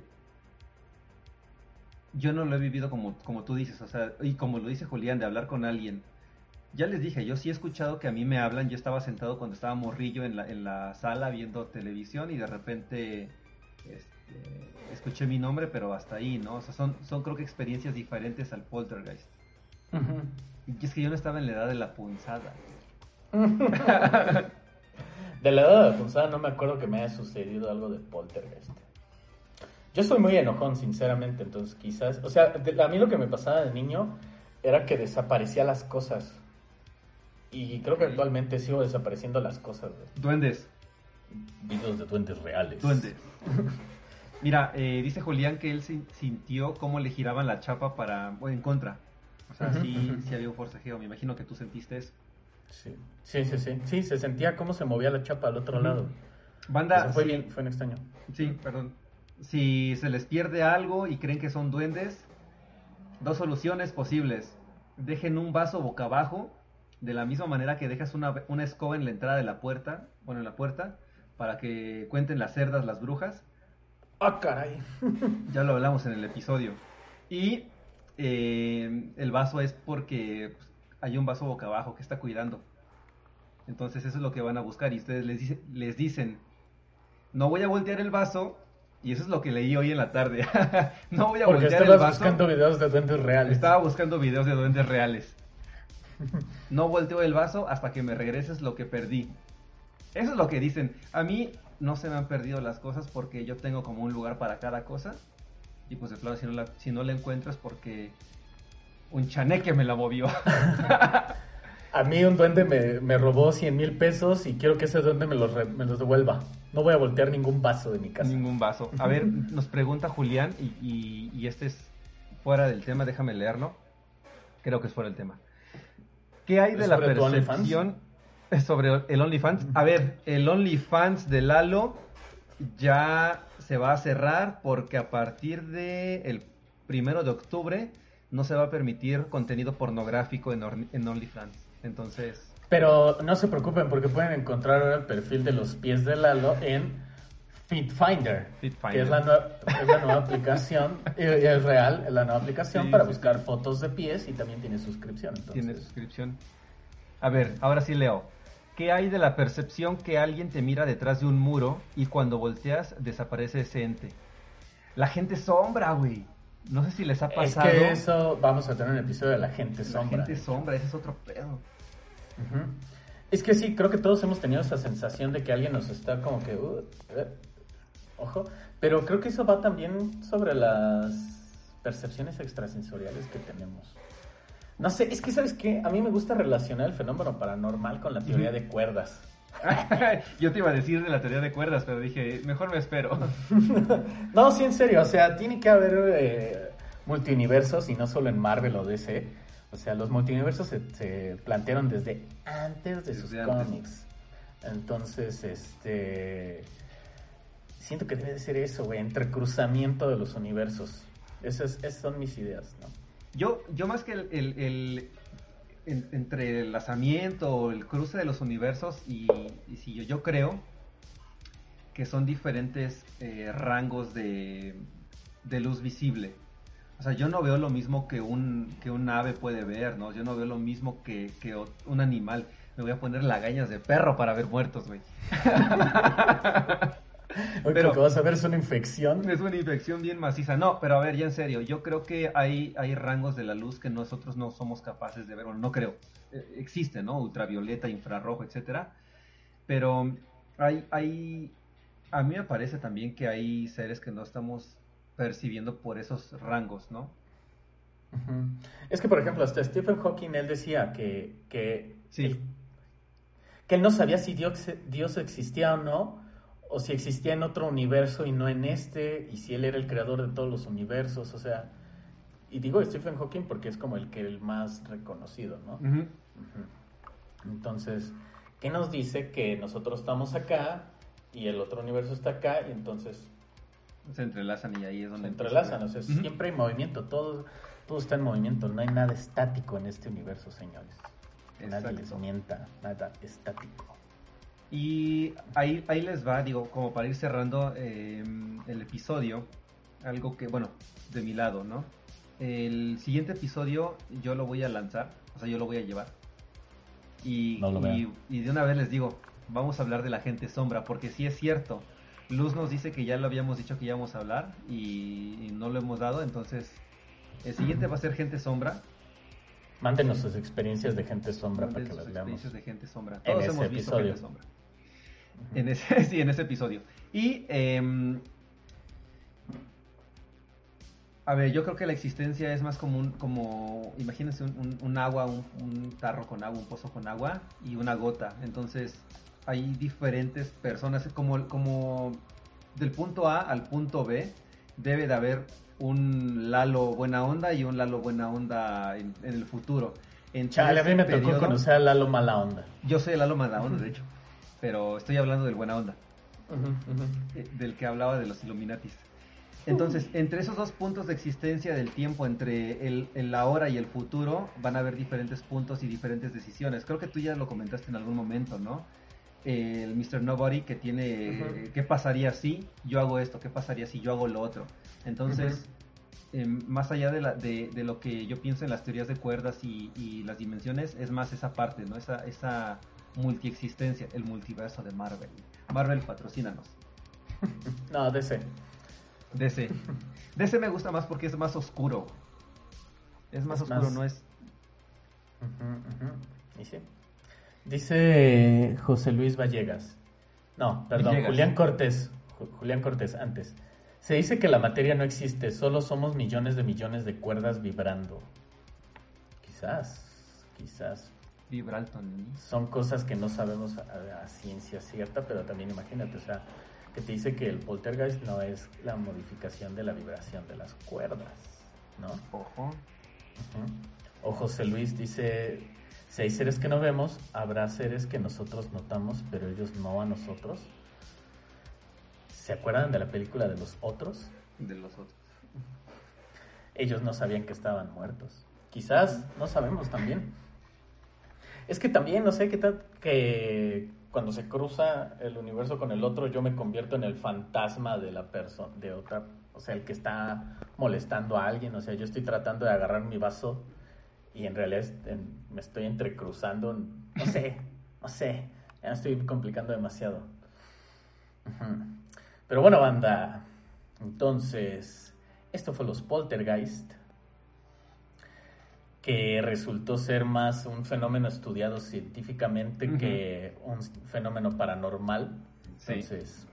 yo no lo he vivido como, como tú dices, o sea, y como lo dice Julián, de hablar con alguien. Ya les dije, yo sí he escuchado que a mí me hablan, yo estaba sentado cuando estaba morrillo en la, en la sala viendo televisión y de repente este, escuché mi nombre, pero hasta ahí, ¿no? O sea, son, son creo que experiencias diferentes al poltergeist. Y es que yo no estaba en la edad de la punzada. de la edad de la punzada no me acuerdo que me haya sucedido algo de poltergeist. Yo soy muy enojón, sinceramente, entonces quizás, o sea, a mí lo que me pasaba de niño era que desaparecía las cosas. Y creo que actualmente sigo desapareciendo las cosas. Duendes. Videos de duendes reales. Duendes. Mira, eh, dice Julián que él sintió cómo le giraban la chapa para, o en contra. O sea, sí, sí había un forcejeo. Me imagino que tú sentiste eso. Sí, sí, sí, sí. Sí, se sentía cómo se movía la chapa al otro lado. Banda. fue bien, fue en extraño. Sí, perdón si se les pierde algo y creen que son duendes, dos soluciones posibles. Dejen un vaso boca abajo, de la misma manera que dejas una, escoba en la entrada de la puerta, bueno, en la puerta, para que cuenten las cerdas, las brujas. Ah, caray. ya lo hablamos en el episodio. Y eh, el vaso es porque pues, hay un vaso boca abajo que está cuidando. Entonces eso es lo que van a buscar y ustedes les, les dicen, no voy a voltear el vaso y eso es lo que leí hoy en la tarde. no voy a Porque voltear el vaso. buscando videos de duendes reales. Estaba buscando videos de duendes reales. no volteo el vaso hasta que me regreses lo que perdí. Eso es lo que dicen. A mí no se me han perdido las cosas porque yo tengo como un lugar para cada cosa. Y pues de claro, si no la, si no la encuentro es porque un chaneque me la movió. a mí un duende me, me, robó 100 mil pesos y quiero que ese duende me los, me los devuelva. No voy a voltear ningún vaso de mi casa. Ningún vaso. A ver, nos pregunta Julián, y, y, este es fuera del tema, déjame leerlo. Creo que es fuera del tema. ¿Qué hay de la percepción sobre el OnlyFans? A ver, el OnlyFans de Lalo ya se va a cerrar porque a partir del el primero de octubre no se va a permitir contenido pornográfico en, en OnlyFans. Entonces, pero no se preocupen porque pueden encontrar ahora el perfil de los pies de Lalo en FitFinder, que es la, nueva, aplicación, es real, es la nueva aplicación para buscar fotos de pies y también tiene suscripción. Tiene suscripción. A ver, ahora sí leo. ¿Qué hay de la percepción que alguien te mira detrás de un muro y cuando volteas desaparece ese ente? La gente sombra, güey. No sé si les ha pasado. Es que eso, vamos a tener un episodio de la gente sombra. La gente sombra, ese es otro pedo. Es que sí, creo que todos hemos tenido esa sensación de que alguien nos está como que... Uh, eh, ojo, pero creo que eso va también sobre las percepciones extrasensoriales que tenemos. No sé, es que sabes qué, a mí me gusta relacionar el fenómeno paranormal con la teoría de cuerdas. Yo te iba a decir de la teoría de cuerdas, pero dije, mejor me espero. no, sí, en serio, o sea, tiene que haber eh, multiuniversos y no solo en Marvel o DC o sea, los multiversos se, plantearon desde antes de sus cómics. Entonces, este. Siento que debe de ser eso, güey, entrecruzamiento de los universos. Esas, son mis ideas, ¿no? Yo, yo más que el, el, entrelazamiento o el cruce de los universos, y, si yo, yo creo que son diferentes eh, rangos de, de luz visible. O sea, yo no veo lo mismo que un, que un ave puede ver, ¿no? Yo no veo lo mismo que, un animal. Me voy a poner lagañas de perro para ver muertos, güey. pero que vas a ver es una infección. Es una infección bien maciza. No, pero a ver, ya en serio, yo creo que hay, hay rangos de la luz que nosotros no somos capaces de ver. Bueno, no creo. Eh, existe, ¿no? Ultravioleta, infrarrojo, etcétera. Pero hay, hay. A mí me parece también que hay seres que no estamos percibiendo por esos rangos, ¿no? Es que, por ejemplo, hasta Stephen Hawking, él decía que, que, él, que él no sabía si Dios, Dios existía o no, o si existía en otro universo y no en este, y si él era el creador de todos los universos, o sea, y digo Stephen Hawking porque es como el que el más reconocido, ¿no? Entonces, ¿qué nos dice que nosotros estamos acá y el otro universo está acá y entonces se entrelazan y ahí es donde... Se entrelazan, o sea, siempre hay movimiento, todo, todo está en movimiento, no hay nada estático en este universo, señores. Nadie les mienta, nada estático. Y ahí, ahí les va, digo, como para ir cerrando em, el episodio, algo que, bueno, de mi lado, ¿no? el siguiente episodio yo lo voy a lanzar, o sea, yo lo voy a llevar. Y, No y, y de una vez les digo, vamos a hablar de la gente sombra, porque sí es cierto. Luz nos dice que ya lo habíamos dicho que íbamos a hablar y, y no lo hemos dado, entonces el siguiente va a ser gente sombra. Mándenos sus experiencias de gente sombra para que las veamos. experiencias de gente sombra. En Todos ese hemos visto episodio. gente sombra. En ese, sí, en ese episodio. Y, em, a ver, yo creo que la existencia es más como un, como, imagínense un, un- un agua, un, un tarro con agua, un pozo con agua y una gota. Entonces, hay diferentes personas, como, como del punto A al punto B, debe de haber un Lalo buena onda y un Lalo buena onda en, en el futuro. Entre Chale, a mí me tocó conocer a Lalo Mala Onda. yo soy el Lalo mala onda, de hecho. Pero estoy hablando del buena onda, Ujú, ujú. eh, del que hablaba de los Illuminatis. Entonces, entre esos dos puntos de existencia del tiempo, entre el, el ahora y el futuro, van a haber diferentes puntos y diferentes decisiones. Creo que tú ya lo comentaste en algún momento, ¿no? El Mr. Nobody que tiene, Ujú. ¿qué pasaría si yo hago esto? ¿Qué pasaría si yo hago lo otro? Entonces, em, más allá de, la- de- de lo que yo pienso en las teorías de cuerdas y, y las dimensiones, es más esa parte, ¿no? Esa, esa multiexistencia, el multiverso de Marvel. Marvel, patrocínanos. No, DC. DC. DC me gusta más porque es más oscuro. Es más Es oscuro, más- no es... Y sí. Dice José Luis Vallegas. No, perdón, Villegas. Julián Cortés. Ju- Julián Cortés, antes. Se dice que la materia no existe, solo somos millones de millones de cuerdas vibrando. Quizás, quizás. Vibralton. Son cosas que no sabemos a, a ciencia cierta, pero también imagínate, o sea, que te dice que el poltergeist no es la modificación de la vibración de las cuerdas, ¿no? Ojo. O José Luis dice, si hay seres que no vemos, habrá seres que nosotros notamos, pero ellos no a nosotros. ¿Se acuerdan de la película de los otros? De los otros. Ellos no sabían que estaban muertos. Quizás, no sabemos también. Es que también, no sé qué tal que cuando se cruza el universo con el otro, yo me convierto en el fantasma de la persona, de otra, o sea, el que está molestando a alguien. O sea, yo estoy tratando de agarrar mi vaso y en realidad me estoy entrecruzando. No sé, no sé, ya me estoy complicando demasiado. Pero bueno, banda, entonces, esto fue los Poltergeist, que resultó ser más un fenómeno estudiado científicamente Ujú. que un fenómeno paranormal. Sí. Entonces,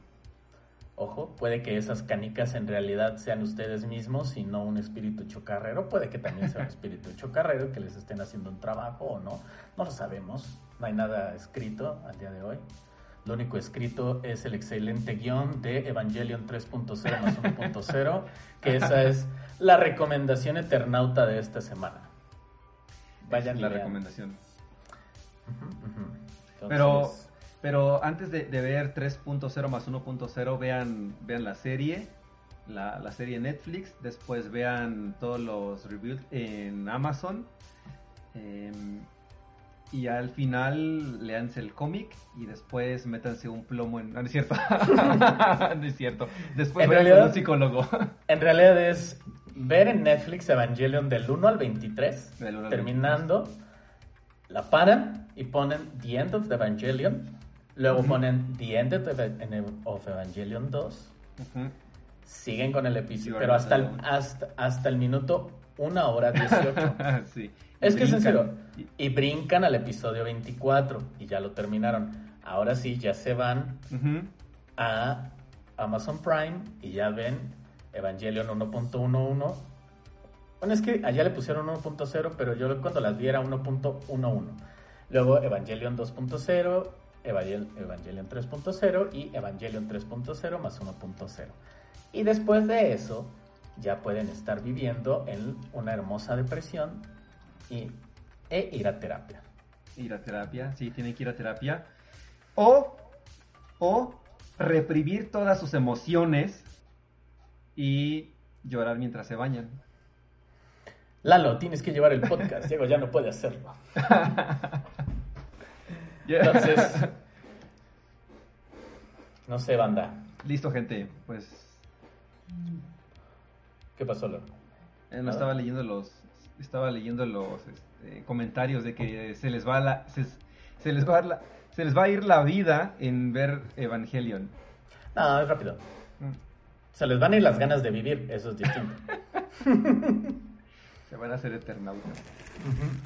ojo, puede que esas canicas en realidad sean ustedes mismos y no un espíritu chocarrero. Puede que también sea un espíritu chocarrero que les estén haciendo un trabajo o no. No lo sabemos. No hay nada escrito al día de hoy. Lo único escrito es el excelente guion de Evangelion 3.0 más 1.0, que esa es la recomendación eternauta de esta semana. Vayan es la recomendación. Pero, Entonces, pero antes de, de ver 3.0 más 1.0, vean, vean la serie, la, la serie Netflix, después vean todos los reviews en Amazon. em, y al final leanse el cómic y después métanse un plomo en... No, no es cierto. no es cierto. Después En realidad- con un psicólogo. En realidad es ver en Netflix Evangelion del 1 al 23, Del 1 al terminando, la paran y ponen The End of the Evangelion, luego Ujú. ponen The End of, of Evangelion 2, Ujú. siguen con el episodio, pero hasta el, hasta, hasta el minuto 1 hora 18. sí. Es que es serio. Y brincan al episodio 24 y ya lo terminaron. Ahora sí, ya se van Ujú. a Amazon Prime y ya ven Evangelion 1.11. Bueno, es que allá le pusieron 1.0, pero yo cuando las vi era 1.11. Luego Evangelion 2.0, Evangel- Evangelion 3.0 y Evangelion 3.0 más 1.0. Y después de eso, ya pueden estar viviendo en una hermosa depresión y, e ir a terapia. Ir a terapia, sí, tienen que ir a terapia. O, o reprimir todas sus emociones y llorar mientras se bañan. Lalo, tienes que llevar el podcast. Diego ya no puede hacerlo. Entonces, no sé, banda. Listo, gente. Pues ¿Qué pasó, Lalo? Eh, no estaba leyendo los estaba leyendo los este, comentarios de que se les va la se, se les va la, se les va a ir la vida en ver Evangelion. No, es rápido. Se les van a ir las ganas de vivir, eso es distinto. Se van a hacer eternautas.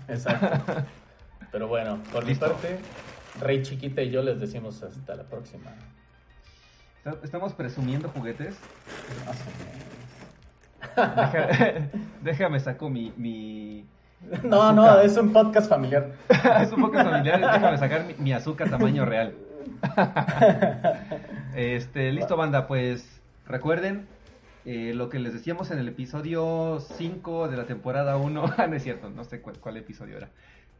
Exacto. Pero bueno, por mi parte, Rey Chiquita y yo les decimos hasta la próxima. Estamos presumiendo juguetes. Deja- déjame saco mi, mi... No, no, es un podcast familiar. es un poco familiar, déjame sacar mi, mi azúcar tamaño real. este, listo banda, pues recuerden eh, lo que les decíamos en el episodio 5 de la temporada 1. Ah, no es cierto, no sé cuál, cuál episodio era.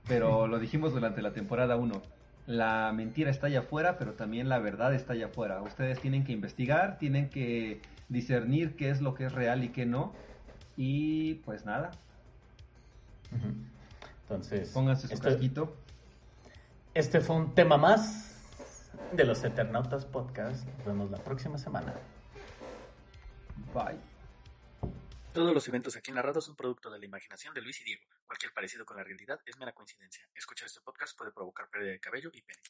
Pero lo dijimos durante la temporada 1. La mentira está allá afuera, pero también la verdad está allá afuera. Ustedes tienen que investigar, tienen que discernir qué es lo que es real y qué no. Y pues nada. Entonces, pónganse su este, casquito. este fue un tema más de los Eternautas Podcast. Nos vemos la próxima semana. Bye. Todos los eventos aquí narrados son producto de la imaginación de Luis y Diego. Cualquier parecido con la realidad es mera coincidencia. Escuchar este podcast puede provocar pérdida de cabello y pene.